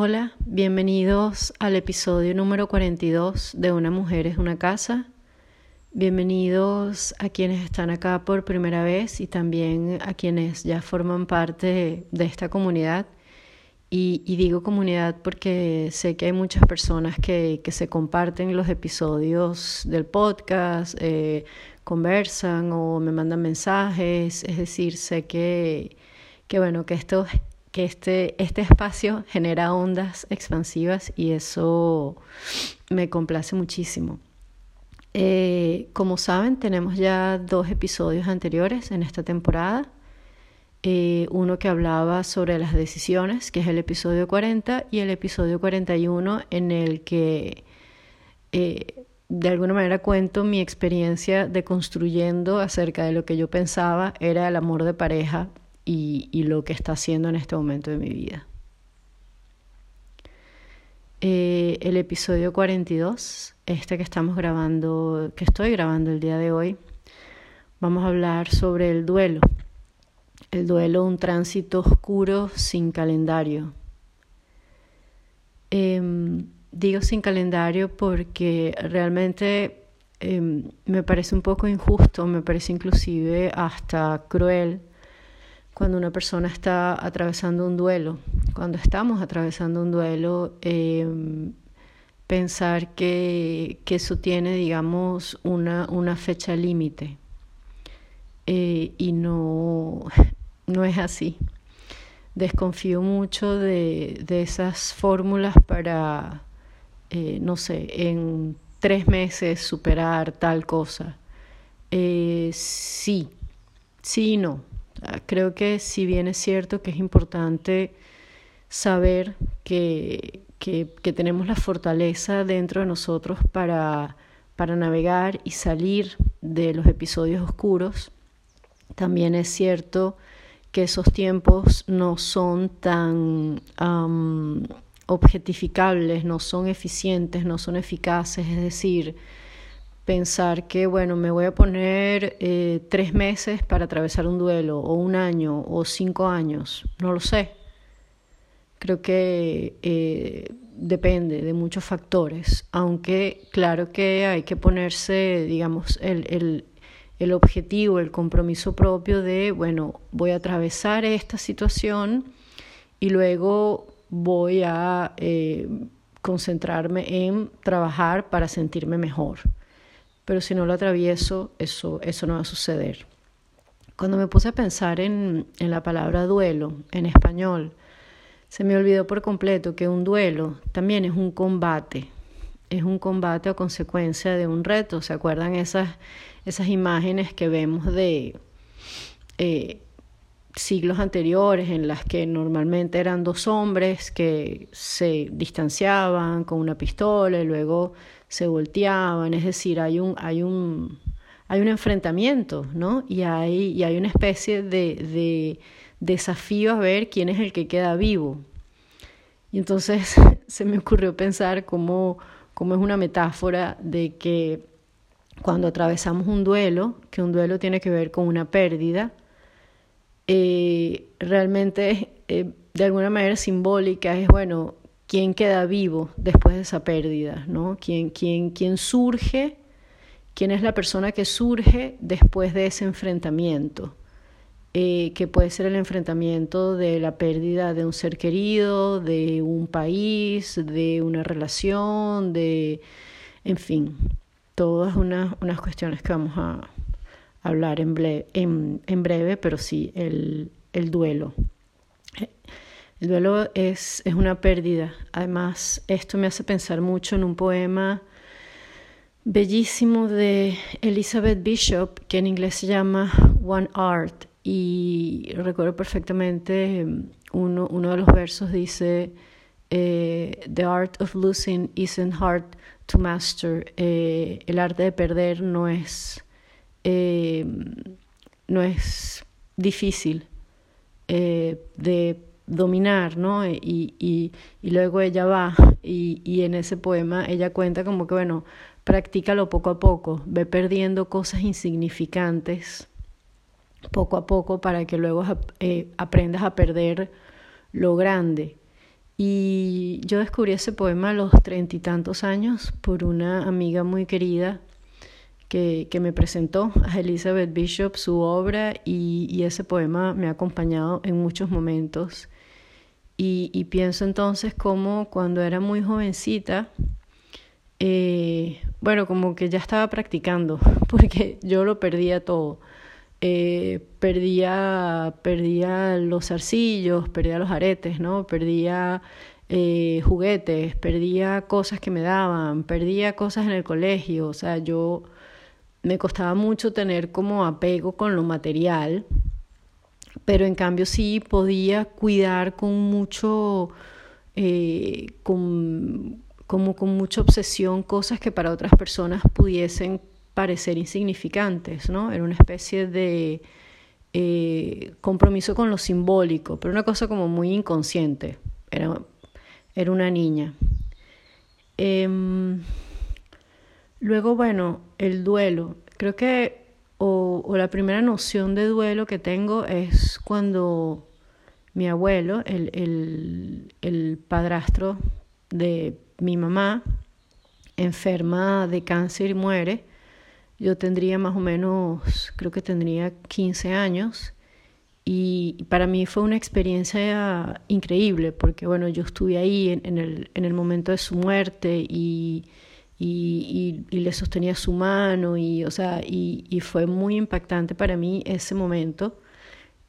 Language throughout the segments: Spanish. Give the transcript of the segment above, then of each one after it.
Hola, bienvenidos al episodio número 42 de Una mujer es una casa. Bienvenidos a quienes están acá por primera vez y también a quienes ya forman parte de esta comunidad. Y, digo comunidad porque sé que hay muchas personas que, se comparten los episodios del podcast, eh, conversan o me mandan mensajes. Es decir, sé que, que bueno, que esto que este, este espacio genera ondas expansivas y eso me complace muchísimo. Eh, como saben, tenemos ya dos episodios anteriores en esta temporada. Eh, uno que hablaba sobre las decisiones, que es el episodio 40, y el episodio 41 en el que eh, de alguna manera cuento mi experiencia de construyendo acerca de lo que yo pensaba era el amor de pareja y, lo que está haciendo en este momento de mi vida. Eh, el episodio 42, este que estamos grabando, que estoy grabando el día de hoy, vamos a hablar sobre el duelo. El duelo, un tránsito oscuro sin calendario. Em, digo sin calendario porque realmente em, me parece un poco injusto, me parece inclusive hasta cruel cuando una persona está atravesando un duelo, cuando estamos atravesando un duelo, em, pensar que, eso tiene, digamos, una, una fecha límite. Eh, y no, no es así. Desconfío mucho de, esas fórmulas para, eh, no sé, en tres meses superar tal cosa. Eh, sí, sí y no. Ah, creo que si bien es cierto que es importante saber que, que, tenemos la fortaleza dentro de nosotros para, para navegar y salir de los episodios oscuros, también es cierto que esos tiempos no son tan objetificables, no son eficientes, no son eficaces, es decir, pensar que, bueno, me voy a poner eh, tres meses para atravesar un duelo, o un año, o cinco años, no lo sé. Creo que eh, depende de muchos factores, aunque claro que hay que ponerse, digamos, el, el, el objetivo, el compromiso propio de, bueno, voy a atravesar esta situación y luego voy a eh, concentrarme en trabajar para sentirme mejor pero si no lo atravieso, eso, eso no va a suceder. Cuando me puse a pensar en, en la palabra duelo en español, se me olvidó por completo que un duelo también es un combate, es un combate a consecuencia de un reto. ¿Se acuerdan esas, esas imágenes que vemos de eh, siglos anteriores en las que normalmente eran dos hombres que se distanciaban con una pistola y luego se volteaban, es decir, hay un, hay un, hay un enfrentamiento, ¿no? Y hay, y hay una especie de, de desafío a ver quién es el que queda vivo. Y entonces se me ocurrió pensar cómo, cómo es una metáfora de que cuando atravesamos un duelo, que un duelo tiene que ver con una pérdida, eh, realmente eh, de alguna manera simbólica es, bueno, quién queda vivo después de esa pérdida, ¿no? ¿Quién, quién, quién surge? ¿Quién es la persona que surge después de ese enfrentamiento? Eh, que puede ser el enfrentamiento de la pérdida de un ser querido, de un país, de una relación, de, en fin, todas unas, unas cuestiones que vamos a hablar en, en, en breve, pero sí, el, el duelo. El duelo es, es una pérdida. Además, esto me hace pensar mucho en un poema bellísimo de Elizabeth Bishop, que en inglés se llama One Art. Y recuerdo perfectamente uno, uno de los versos dice, eh, The art of losing isn't hard to master. Eh, el arte de perder no es, eh, no es difícil de dominar, ¿no? Y, y, y luego ella va y, y, en ese poema ella cuenta como que, bueno, practícalo poco a poco, ve perdiendo cosas insignificantes poco a poco para que luego eh, aprendas a perder lo grande. Y yo descubrí ese poema a los treinta y tantos años por una amiga muy querida que, me presentó a Elizabeth Bishop su obra y, ese poema me ha acompañado en muchos momentos. Y, pienso entonces como cuando era muy jovencita, eh, bueno, como que ya estaba practicando, porque yo lo perdía todo. Eh, perdía, perdía los arcillos, perdía los aretes, ¿no? Perdía eh, juguetes, perdía cosas que me daban, perdía cosas en el colegio, o sea, yo me costaba mucho tener como apego con lo material, pero en cambio sí podía cuidar con mucho, eh, con, como con mucha obsesión cosas que para otras personas pudiesen parecer insignificantes, ¿no? Era una especie de eh, compromiso con lo simbólico, pero una cosa como muy inconsciente. Era, era una niña. Em, luego, bueno, el duelo. Creo que, o, la primera noción de duelo que tengo es cuando mi abuelo, el, el, el padrastro de mi mamá, enferma de cáncer y muere yo tendría más o menos, creo que tendría 15 años. Y para mí fue una experiencia increíble porque bueno, yo estuve ahí en, el, en el, momento de su muerte y, y, le sostenía su mano y, o sea, y, fue muy impactante para mí ese momento.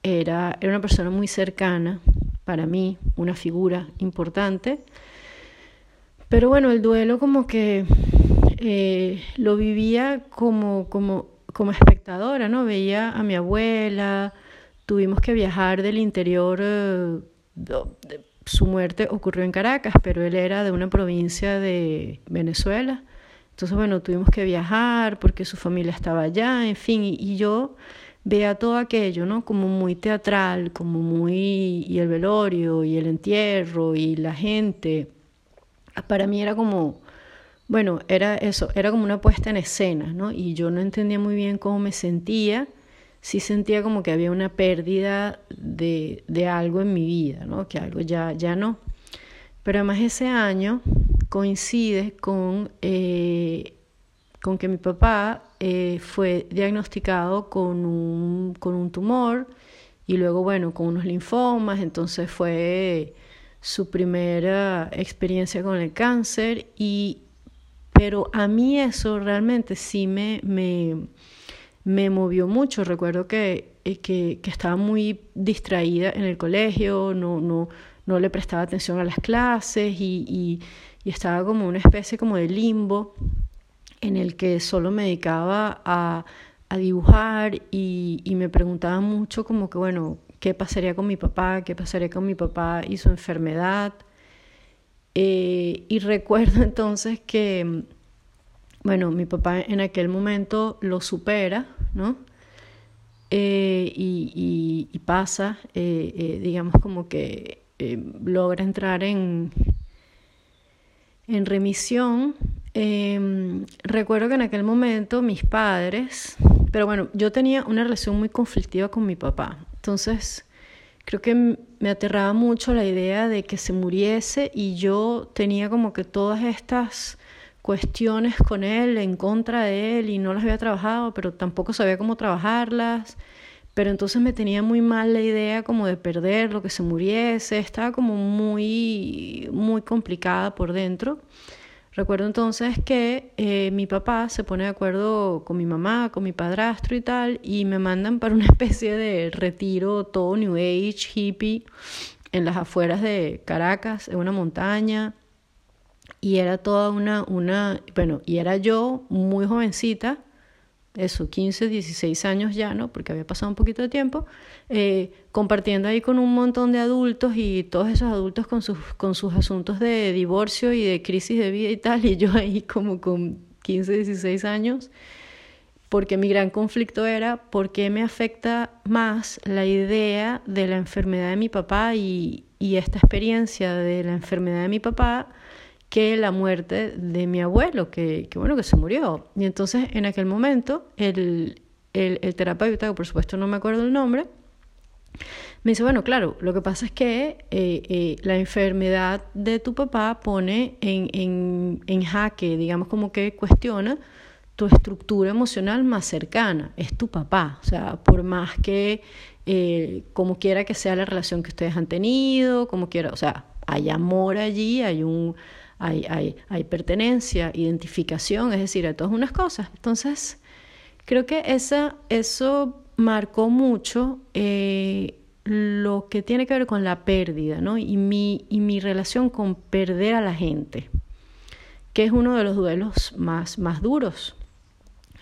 Era, era una persona muy cercana para mí, una figura importante. Pero bueno, el duelo como que eh, lo vivía como, como, como espectadora, ¿no? Veía a mi abuela, tuvimos que viajar del interior, eh, su muerte ocurrió en Caracas, pero él era de una provincia de Venezuela. Entonces, bueno, tuvimos que viajar porque su familia estaba allá, en fin, y, yo veía todo aquello, ¿no? Como muy teatral, como muy... y el velorio, y el entierro, y la gente. Para mí era como bueno, era eso, era como una puesta en escena, ¿no? Y yo no entendía muy bien cómo me sentía, sí sentía como que había una pérdida de, de algo en mi vida, ¿no? Que algo ya, ya no. Pero además ese año coincide con, eh, con que mi papá eh, fue diagnosticado con un, con un tumor y luego, bueno, con unos linfomas, entonces fue su primera experiencia con el cáncer y pero a mí eso realmente sí me, me, me movió mucho. Recuerdo que, eh, que, que, estaba muy distraída en el colegio, no, no, no le prestaba atención a las clases y, y, estaba como una especie como de limbo en el que solo me dedicaba a, a dibujar y, y, me preguntaba mucho como que, bueno, ¿qué pasaría con mi papá? ¿Qué pasaría con mi papá y su enfermedad? Eh, y recuerdo entonces que, bueno, mi papá en aquel momento lo supera, ¿no? Eh, y, pasa, eh, digamos como que logra entrar en, en remisión. Em, recuerdo que en aquel momento mis padres, pero bueno, yo tenía una relación muy conflictiva con mi papá. Entonces, creo que me aterraba mucho la idea de que se muriese y yo tenía como que todas estas cuestiones con él, en contra de él y no las había trabajado, pero tampoco sabía cómo trabajarlas. Pero entonces me tenía muy mal la idea como de perder lo que se muriese, estaba como muy, muy complicada por dentro. Recuerdo entonces que eh, mi papá se pone de acuerdo con mi mamá, con mi padrastro y tal, y me mandan para una especie de retiro todo New Age, hippie, en las afueras de Caracas, en una montaña. Y era toda una, una, bueno, y era yo muy jovencita, eso, 15, 16 años ya, ¿no? Porque había pasado un poquito de tiempo, eh, compartiendo ahí con un montón de adultos y todos esos adultos con sus, con sus asuntos de divorcio y de crisis de vida y tal, y yo ahí como con 15, 16 años, porque mi gran conflicto era por qué me afecta más la idea de la enfermedad de mi papá y, y esta experiencia de la enfermedad de mi papá que la muerte de mi abuelo, que, que, bueno, que se murió. Y entonces en aquel momento el, el, el terapeuta, que por supuesto no me acuerdo el nombre, Me dice, bueno, claro, lo que pasa es que eh, eh, la enfermedad de tu papá pone en, en, en jaque, digamos como que cuestiona tu estructura emocional más cercana, es tu papá, o sea, por más que eh, como quiera que sea la relación que ustedes han tenido, como quiera, o sea, hay amor allí, hay un hay, hay, pertenencia, identificación, es decir, hay todas unas cosas. Entonces, creo que esa, eso marcó mucho eh, lo que tiene que ver con la pérdida, ¿no? Y mi, y mi relación con perder a la gente, que es uno de los duelos más, más duros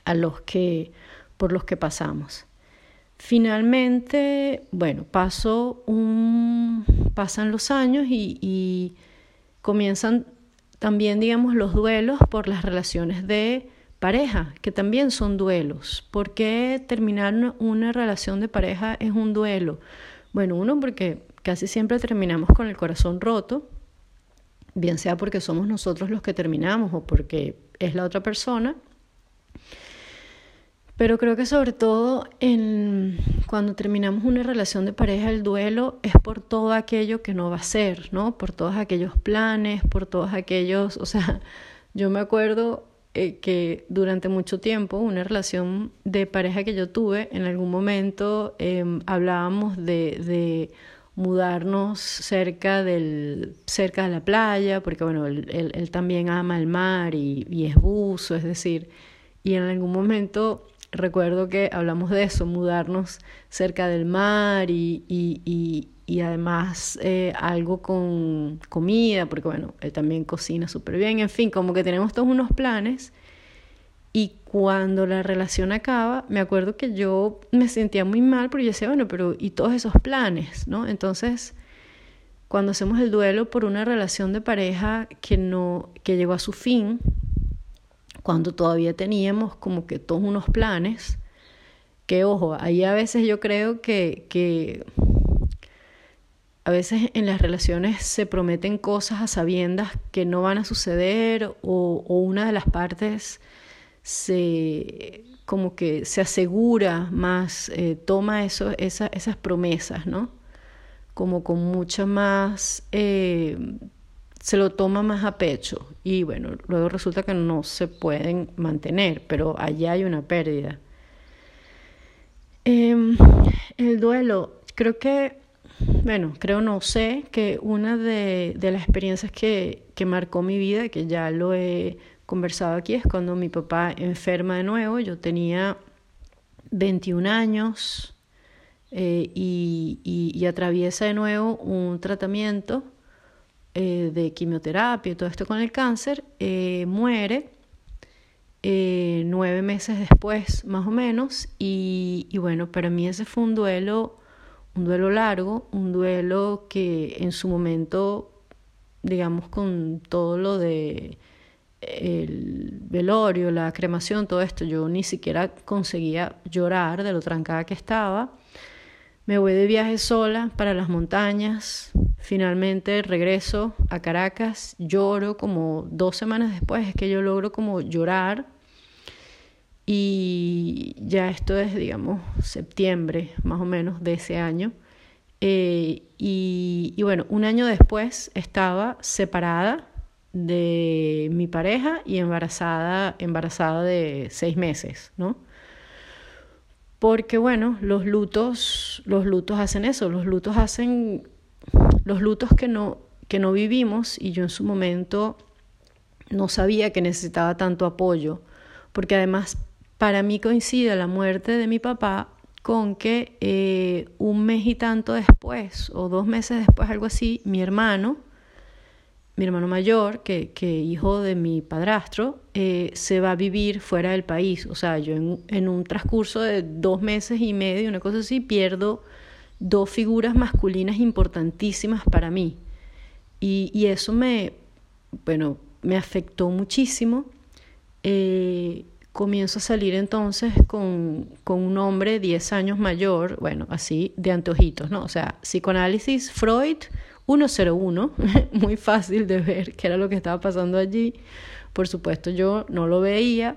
a los que, por los que pasamos. Finalmente, bueno, pasó un, pasan los años y comienzan también, digamos, los duelos por las relaciones de pareja, que también son duelos. ¿Por qué terminar una relación de pareja es un duelo? Bueno, uno porque casi siempre terminamos con el corazón roto, bien sea porque somos nosotros los que terminamos o porque es la otra persona. Pero creo que sobre todo en, cuando terminamos una relación de pareja, el duelo es por todo aquello que no va a ser, ¿no? Por todos aquellos planes, por todos aquellos, o sea, yo me acuerdo eh, que durante mucho tiempo, una relación de pareja que yo tuve, en algún momento em, hablábamos de, mudarnos cerca, del, cerca de la playa, porque bueno, él, él, también ama el mar y es buzo, es decir, y en algún momento recuerdo que hablamos de eso, mudarnos cerca del mar y, y, y, además eh, algo con comida, porque bueno, él también cocina súper bien, en fin, como que tenemos todos unos planes. Y cuando la relación acaba, me acuerdo que yo me sentía muy mal porque yo decía, bueno, pero ¿y todos esos planes? ¿no? Entonces, cuando hacemos el duelo por una relación de pareja que, no, que llegó a su fin, cuando todavía teníamos como que todos unos planes, que ojo, ahí a veces yo creo que, que a veces en las relaciones se prometen cosas a sabiendas que no van a suceder o, una de las partes se como que se asegura más, eh, toma eso, esa, esas promesas, ¿no? Como con mucha más eh, se lo toma más a pecho y bueno, luego resulta que no se pueden mantener, pero allí hay una pérdida. Em, el duelo, creo que, bueno, creo no sé que una de, las experiencias que, que marcó mi vida, que ya lo he conversado aquí, es cuando mi papá enferma de nuevo, yo tenía 21 años eh, y atraviesa de nuevo un tratamiento eh, de quimioterapia y todo esto con el cáncer, eh, muere eh, nueve meses después, más o menos, y, y, bueno, para mí ese fue un duelo, un duelo largo, un duelo que en su momento, digamos, con todo lo de el velorio, la cremación, todo esto, yo ni siquiera conseguía llorar de lo trancada que estaba. Me voy de viaje sola para las montañas, Finalmente regreso a Caracas, lloro como dos semanas después, es que yo logro como llorar y ya esto es, digamos, septiembre más o menos de ese año. Eh, y, y, bueno, un año después estaba separada de mi pareja y embarazada, embarazada de seis meses, ¿no? Porque bueno, los lutos, los lutos hacen eso, los lutos hacen los lutos que no, que no vivimos y yo en su momento no sabía que necesitaba tanto apoyo, porque además para mí coincide la muerte de mi papá con que eh, un mes y tanto después, o dos meses después, algo así, mi hermano, mi hermano mayor, que, que hijo de mi padrastro, eh, se va a vivir fuera del país. O sea, yo en, un transcurso de dos meses y medio, una cosa así, pierdo dos figuras masculinas importantísimas para mí. Y, y eso me, bueno, me afectó muchísimo. Eh, comienzo a salir entonces con, con, un hombre 10 años mayor, bueno, así, de antojitos, ¿no? O sea, psicoanálisis, Freud 101, muy fácil de ver qué era lo que estaba pasando allí. Por supuesto, yo no lo veía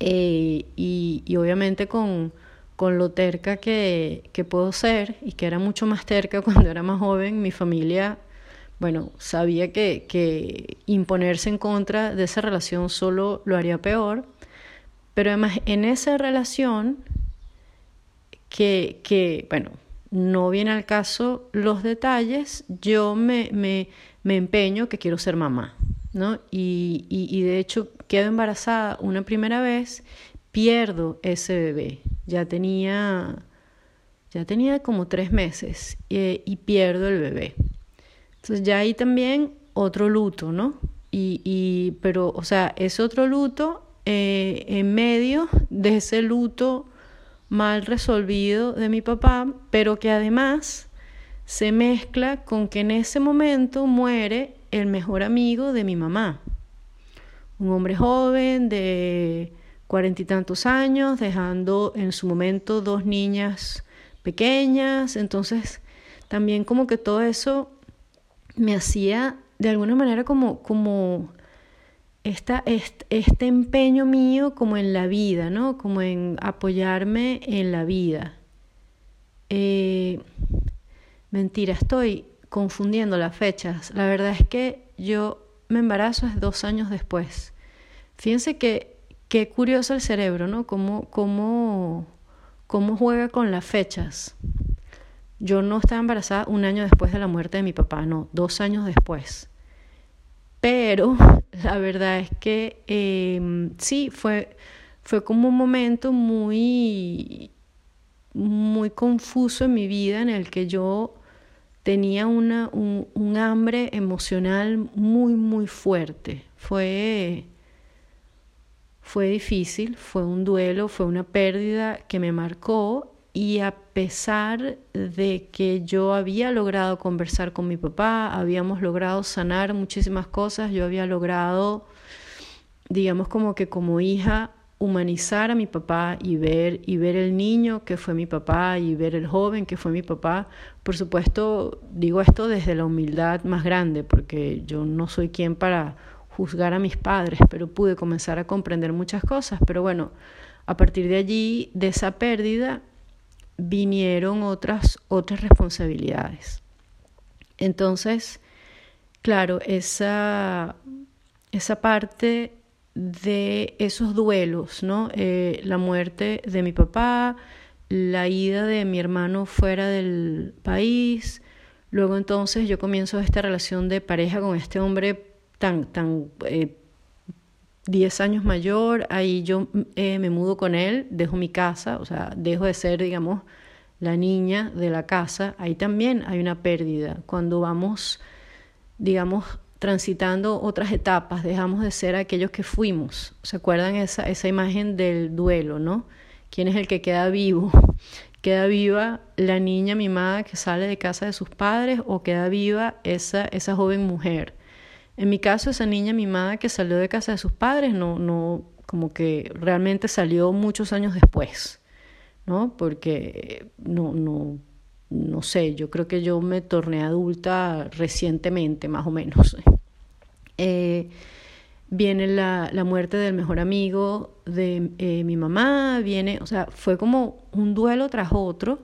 eh, y, y obviamente con con lo terca que, que puedo ser y que era mucho más terca cuando era más joven, mi familia, bueno, sabía que, que imponerse en contra de esa relación solo lo haría peor, pero además en esa relación que, que bueno, no viene al caso los detalles, yo me, me, me empeño que quiero ser mamá, ¿no? Y, y, de hecho quedo embarazada una primera vez, pierdo ese bebé ya tenía, ya tenía como tres meses eh, y pierdo el bebé. Entonces ya ahí también otro luto, ¿no? Y, y pero, o sea, es otro luto eh, en medio de ese luto mal resolvido de mi papá, pero que además se mezcla con que en ese momento muere el mejor amigo de mi mamá. Un hombre joven de cuarenta y tantos años, dejando en su momento dos niñas pequeñas. Entonces, también como que todo eso me hacía de alguna manera como, como esta, este, este empeño mío como en la vida, ¿no? Como en apoyarme en la vida. Eh, mentira, estoy confundiendo las fechas. La verdad es que yo me embarazo es dos años después. Fíjense que Qué curioso el cerebro, ¿no? Cómo, cómo, cómo juega con las fechas. Yo no estaba embarazada un año después de la muerte de mi papá, no, dos años después. Pero la verdad es que em, sí, fue, fue como un momento muy, muy confuso en mi vida en el que yo tenía una, un, un hambre emocional muy, muy fuerte. Fue fue difícil, fue un duelo, fue una pérdida que me marcó y a pesar de que yo había logrado conversar con mi papá, habíamos logrado sanar muchísimas cosas, yo había logrado, digamos como que como hija, humanizar a mi papá y ver y ver el niño que fue mi papá y ver el joven que fue mi papá. Por supuesto, digo esto desde la humildad más grande, porque yo no soy quien para juzgar a mis padres, pero pude comenzar a comprender muchas cosas. Pero bueno, a partir de allí, de esa pérdida, vinieron otras, otras responsabilidades. Entonces, claro, esa, esa parte de esos duelos, ¿no? Eh, la muerte de mi papá, la ida de mi hermano fuera del país, luego entonces yo comienzo esta relación de pareja con este hombre tan, tan 10 eh, años mayor, ahí yo eh, me mudo con él, dejo mi casa, o sea, dejo de ser, digamos, la niña de la casa, ahí también hay una pérdida. Cuando vamos, digamos, transitando otras etapas, dejamos de ser aquellos que fuimos. ¿Se acuerdan esa, esa imagen del duelo, no? ¿Quién es el que queda vivo? ¿Queda viva la niña mimada que sale de casa de sus padres o queda viva esa, esa joven mujer? En mi caso, esa niña mimada que salió de casa de sus padres, no, no, como que realmente salió muchos años después, ¿no? Porque no, no, no sé, yo creo que yo me torné adulta recientemente, más o menos. Eh, viene la, la, muerte del mejor amigo de eh, mi mamá, viene, o sea, fue como un duelo tras otro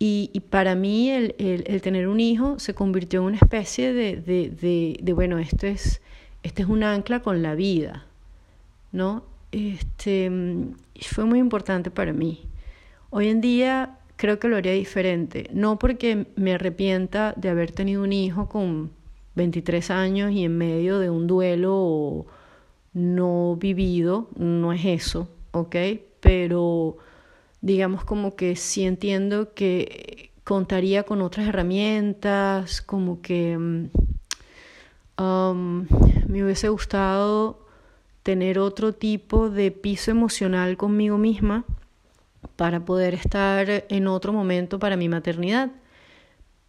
y, para mí el, el, tener un hijo se convirtió en una especie de, de, de, de, bueno, esto es, este es un ancla con la vida, ¿no? Este, fue muy importante para mí. Hoy en día creo que lo haría diferente, no porque me arrepienta de haber tenido un hijo con 23 años y en medio de un duelo no vivido, no es eso, ¿ok? Pero digamos como que sí entiendo que contaría con otras herramientas, como que mm, me hubiese gustado tener otro tipo de piso emocional conmigo misma para poder estar en otro momento para mi maternidad.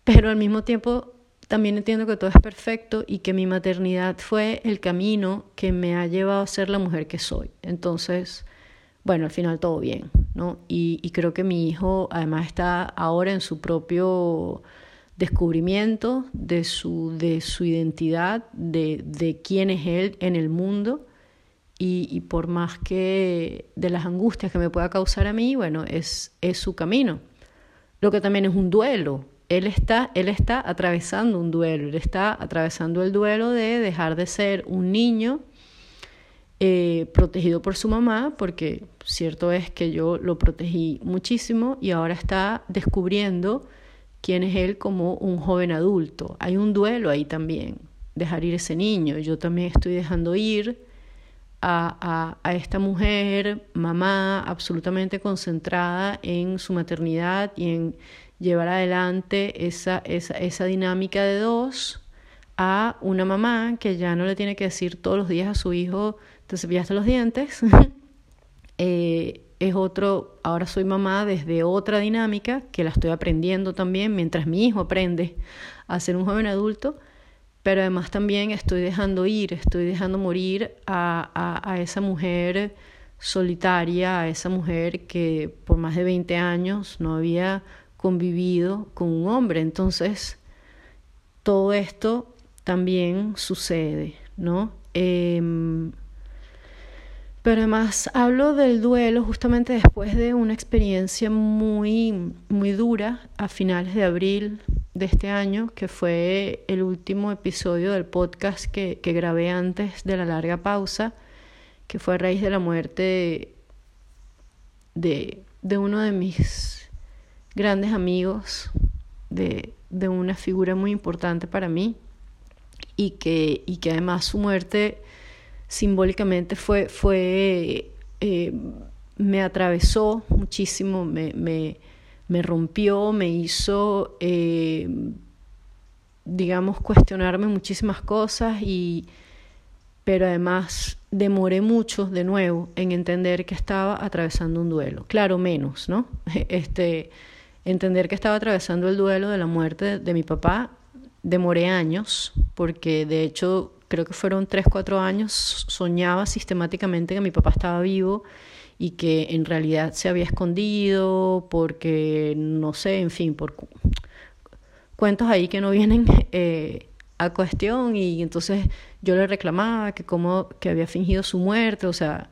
Pero al mismo tiempo también entiendo que todo es perfecto y que mi maternidad fue el camino que me ha llevado a ser la mujer que soy. Entonces, bueno, al final todo bien, Y, creo que mi hijo además está ahora en su propio descubrimiento de su, de su identidad, de, de quién es él en el mundo. y, por más que de las angustias que me pueda causar a mí, bueno, es, es su camino. Lo que también es un duelo. Él está, él está atravesando un duelo, él está atravesando el duelo de dejar de ser un niño eh, protegido por su mamá, porque cierto es que yo lo protegí muchísimo y ahora está descubriendo quién es él como un joven adulto. Hay un duelo ahí también, dejar ir ese niño. Yo también estoy dejando ir a, a, esta mujer, mamá, absolutamente concentrada en su maternidad y en llevar adelante esa, esa, esa dinámica de dos, a una mamá que ya no le tiene que decir todos los días a su hijo, te cepillaste los dientes. eh, es otro, ahora soy mamá desde otra dinámica que la estoy aprendiendo también mientras mi hijo aprende a ser un joven adulto pero además también estoy dejando ir, estoy dejando morir a, a, esa mujer solitaria, a esa mujer que por más de 20 años no había convivido con un hombre. Entonces, todo esto también sucede, ¿no? Em, pero además hablo del duelo justamente después de una experiencia muy, muy dura a finales de abril de este año, que fue el último episodio del podcast que, que grabé antes de la larga pausa, que fue a raíz de la muerte de, de uno de mis grandes amigos, de, de, una figura muy importante para mí, y que, y que además su muerte simbólicamente fue, fue eh, me atravesó muchísimo, me, me, me rompió, me hizo, eh, digamos, cuestionarme muchísimas cosas y pero además demoré mucho de nuevo en entender que estaba atravesando un duelo. Claro, menos, ¿no? Este, entender que estaba atravesando el duelo de la muerte de mi papá, demoré años, porque de hecho creo que fueron tres, cuatro años, soñaba sistemáticamente que mi papá estaba vivo y que en realidad se había escondido porque, no sé, en fin, por cuentos ahí que no vienen eh, a cuestión y entonces yo le reclamaba que como que había fingido su muerte, o sea,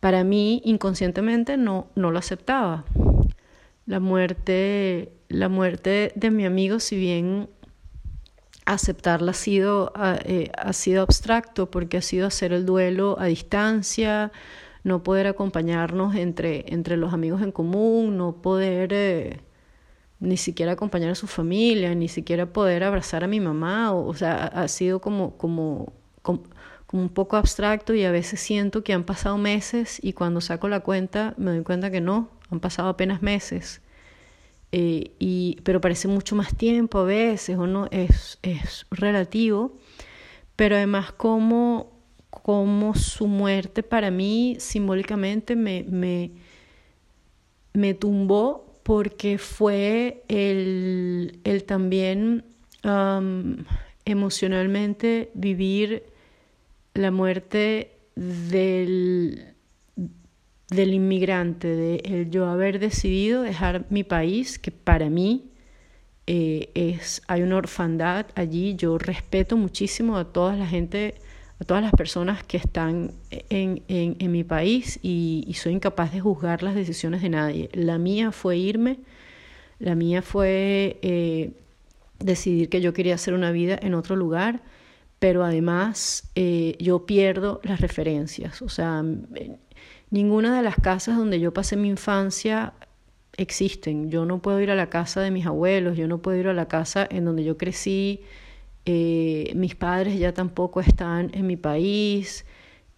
para mí inconscientemente no, no lo aceptaba. La muerte, la muerte de mi amigo, si bien aceptarla ha sido, eh, ha sido abstracto porque ha sido hacer el duelo a distancia, no poder acompañarnos entre, entre los amigos en común, no poder eh, ni siquiera acompañar a su familia, ni siquiera poder abrazar a mi mamá, o, sea, ha sido como, como, como, un poco abstracto y a veces siento que han pasado meses y cuando saco la cuenta me doy cuenta que no, han pasado apenas meses. Eh, y, pero parece mucho más tiempo a veces, o no, es, es relativo, pero además como, como su muerte para mí simbólicamente me, me, me tumbó porque fue el, el también emocionalmente vivir la muerte del, del inmigrante, de el yo haber decidido dejar mi país, que para mí eh, es, hay una orfandad allí, yo respeto muchísimo a toda la gente, a todas las personas que están en, en, mi país y, y, soy incapaz de juzgar las decisiones de nadie. La mía fue irme, la mía fue eh, decidir que yo quería hacer una vida en otro lugar, pero además eh, yo pierdo las referencias, o sea, Ninguna de las casas donde yo pasé mi infancia existen. Yo no puedo ir a la casa de mis abuelos, yo no puedo ir a la casa en donde yo crecí. Eh, mis padres ya tampoco están en mi país.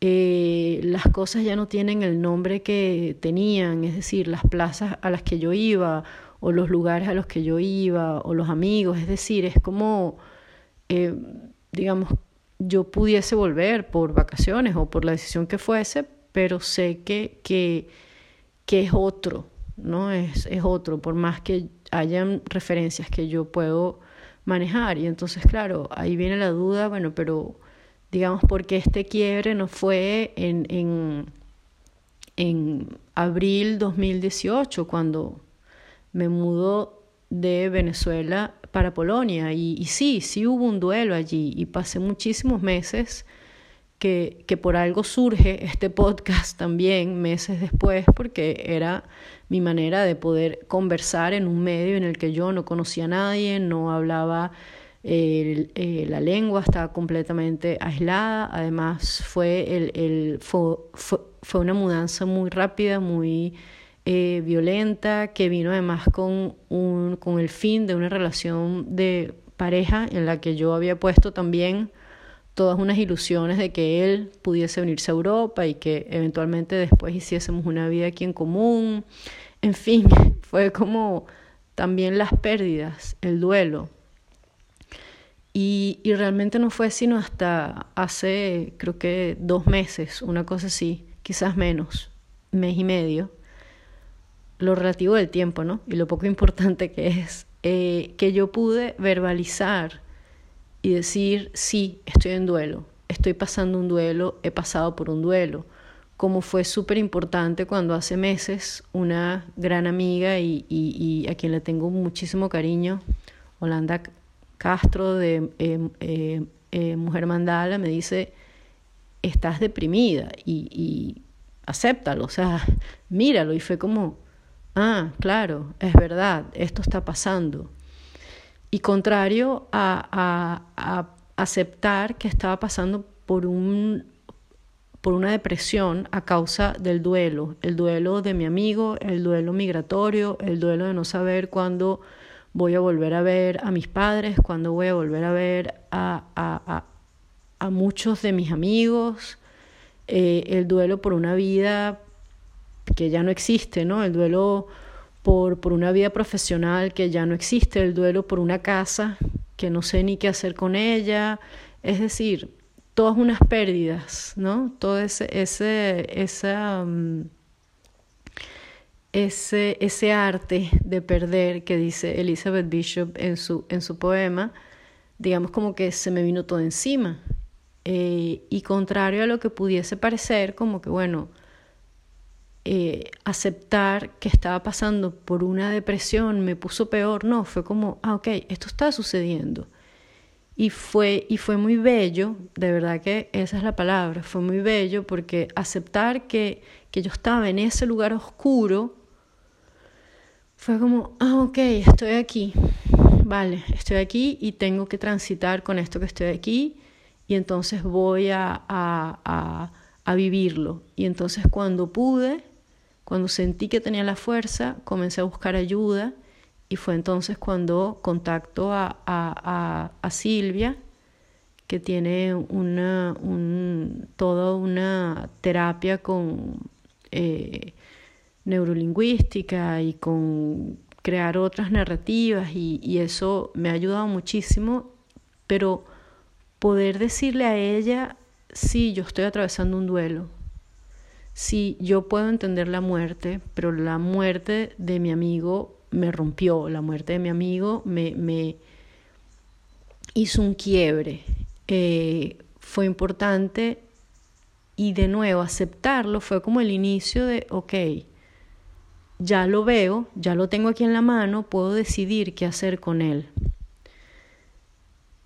Eh, las cosas ya no tienen el nombre que tenían, es decir, las plazas a las que yo iba o los lugares a los que yo iba o los amigos, es decir, es como, eh, digamos, yo pudiese volver por vacaciones o por la decisión que fuese, pero sé que, que, que es otro, ¿no? Es, es otro, por más que hayan referencias que yo puedo manejar. Y entonces, claro, ahí viene la duda, bueno, pero digamos, porque este quiebre no fue en, en, en abril 2018, cuando me mudó de Venezuela para Polonia. Y, y, sí, sí hubo un duelo allí y pasé muchísimos meses que, que, por algo surge este podcast también meses después, porque era mi manera de poder conversar en un medio en el que yo no conocía a nadie, no hablaba eh, la lengua, estaba completamente aislada, además fue, el, el, fue, fue, una mudanza muy rápida, muy eh, violenta, que vino además con, un, con el fin de una relación de pareja en la que yo había puesto también todas unas ilusiones de que él pudiese venirse a Europa y que eventualmente después hiciésemos una vida aquí en común. En fin, fue como también las pérdidas, el duelo. Y, y realmente no fue sino hasta hace, creo que dos meses, una cosa así, quizás menos, mes y medio, lo relativo del tiempo, ¿no? Y lo poco importante que es, eh, que yo pude verbalizar y decir, sí, estoy en duelo, estoy pasando un duelo, he pasado por un duelo, como fue súper importante cuando hace meses una gran amiga y, a quien le tengo muchísimo cariño, Holanda Castro de eh, eh, eh, Mujer Mandala, me dice, estás deprimida y, y acéptalo, o sea, míralo y fue como, ah, claro, es verdad, esto está pasando y contrario a, a, aceptar que estaba pasando por, un, por una depresión a causa del duelo, el duelo de mi amigo, el duelo migratorio, el duelo de no saber cuándo voy a volver a ver a mis padres, cuándo voy a volver a ver a, a, a muchos de mis amigos, eh, el duelo por una vida que ya no existe, ¿no? El duelo por, por una vida profesional que ya no existe, el duelo por una casa que no sé ni qué hacer con ella, es decir, todas unas pérdidas, ¿no? Todo ese, ese, esa, mm, ese, ese arte de perder que dice Elizabeth Bishop en su, en su poema, digamos como que se me vino todo encima. Eh, y contrario a lo que pudiese parecer, como que bueno, eh, aceptar que estaba pasando por una depresión me puso peor, no, fue como, ah, ok, esto está sucediendo. Y fue, y fue muy bello, de verdad que esa es la palabra, fue muy bello porque aceptar que, que yo estaba en ese lugar oscuro fue como, ah, ok, estoy aquí, vale, estoy aquí y tengo que transitar con esto que estoy aquí y entonces voy a, a, a, a vivirlo. Y entonces cuando pude, cuando sentí que tenía la fuerza, comencé a buscar ayuda y fue entonces cuando contacto a, a, a, Silvia, que tiene una, un, toda una terapia con eh, neurolingüística y con crear otras narrativas y, y eso me ha ayudado muchísimo, pero poder decirle a ella, sí, yo estoy atravesando un duelo, sí, yo puedo entender la muerte, pero la muerte de mi amigo me rompió, la muerte de mi amigo me, me hizo un quiebre. Eh, fue importante y de nuevo aceptarlo fue como el inicio de, ok, ya lo veo, ya lo tengo aquí en la mano, puedo decidir qué hacer con él.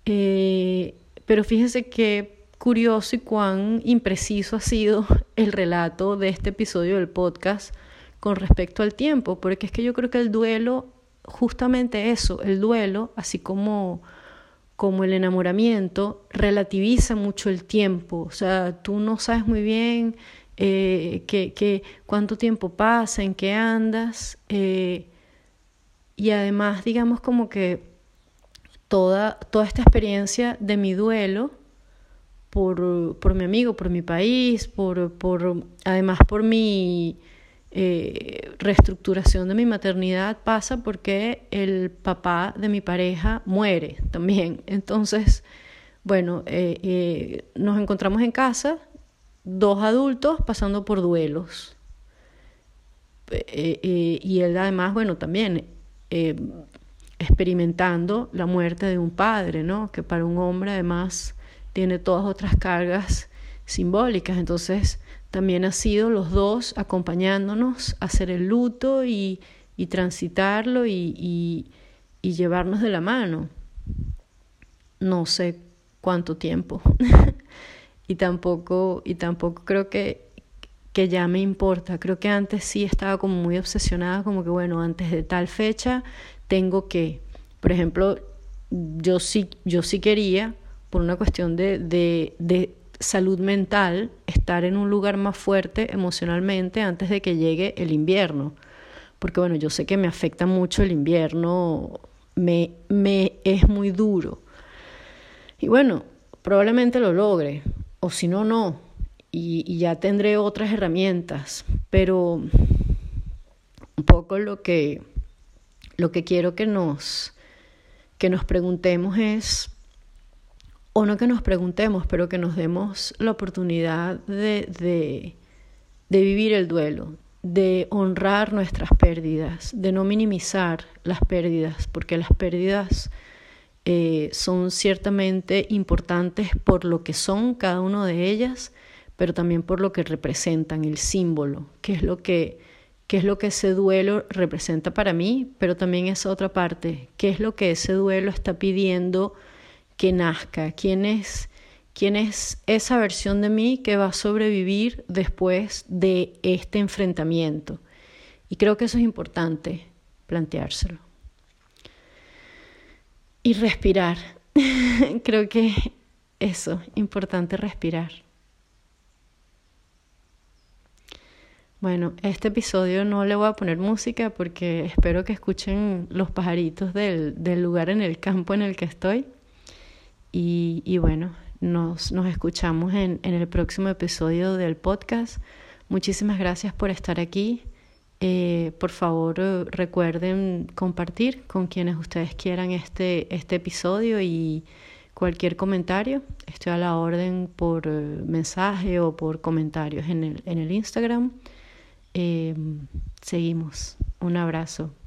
Eh, pero fíjese que curioso y cuán impreciso ha sido el relato de este episodio del podcast con respecto al tiempo, porque es que yo creo que el duelo, justamente eso, el duelo, así como, como el enamoramiento, relativiza mucho el tiempo, o sea, tú no sabes muy bien eh, que, cuánto tiempo pasa, en qué andas, eh, y además, digamos como que toda, toda esta experiencia de mi duelo, por, por mi amigo, por mi país, por, por además por mi eh, reestructuración de mi maternidad pasa porque el papá de mi pareja muere también. Entonces, bueno, eh, eh, nos encontramos en casa, dos adultos pasando por duelos. y él además, bueno, también experimentando la muerte de un padre, ¿no? Que para un hombre además tiene todas otras cargas simbólicas. Entonces, también ha sido los dos acompañándonos a hacer el luto y, y transitarlo y, y, llevarnos de la mano. No sé cuánto tiempo. y tampoco, y tampoco creo que, que ya me importa. Creo que antes sí estaba como muy obsesionada, como que bueno, antes de tal fecha tengo que, por ejemplo, yo sí, yo sí quería, por una cuestión de, de, de salud mental, estar en un lugar más fuerte emocionalmente antes de que llegue el invierno. Porque bueno, yo sé que me afecta mucho el invierno, me, me es muy duro. Y bueno, probablemente lo logre, o si no, no, y, ya tendré otras herramientas, pero un poco lo que, lo que quiero que nos, que nos preguntemos es, o no que nos preguntemos, pero que nos demos la oportunidad de, de, de vivir el duelo, de honrar nuestras pérdidas, de no minimizar las pérdidas, porque las pérdidas eh, son ciertamente importantes por lo que son cada una de ellas, pero también por lo que representan, el símbolo, que es lo que, qué es lo que ese duelo representa para mí, pero también esa otra parte, qué es lo que ese duelo está pidiendo que nazca, quién es, quién es esa versión de mí que va a sobrevivir después de este enfrentamiento. Y creo que eso es importante planteárselo y respirar. Creo que eso, importante respirar. Bueno, este episodio no le voy a poner música porque espero que escuchen los pajaritos del, del lugar en el campo en el que estoy. Y, y bueno, nos, nos escuchamos en, en el próximo episodio del podcast. Muchísimas gracias por estar aquí. Eh, por favor, eh, recuerden compartir con quienes ustedes quieran este, este episodio y cualquier comentario. Estoy a la orden por eh, mensaje o por comentarios en el, en el Instagram. seguimos. Un abrazo.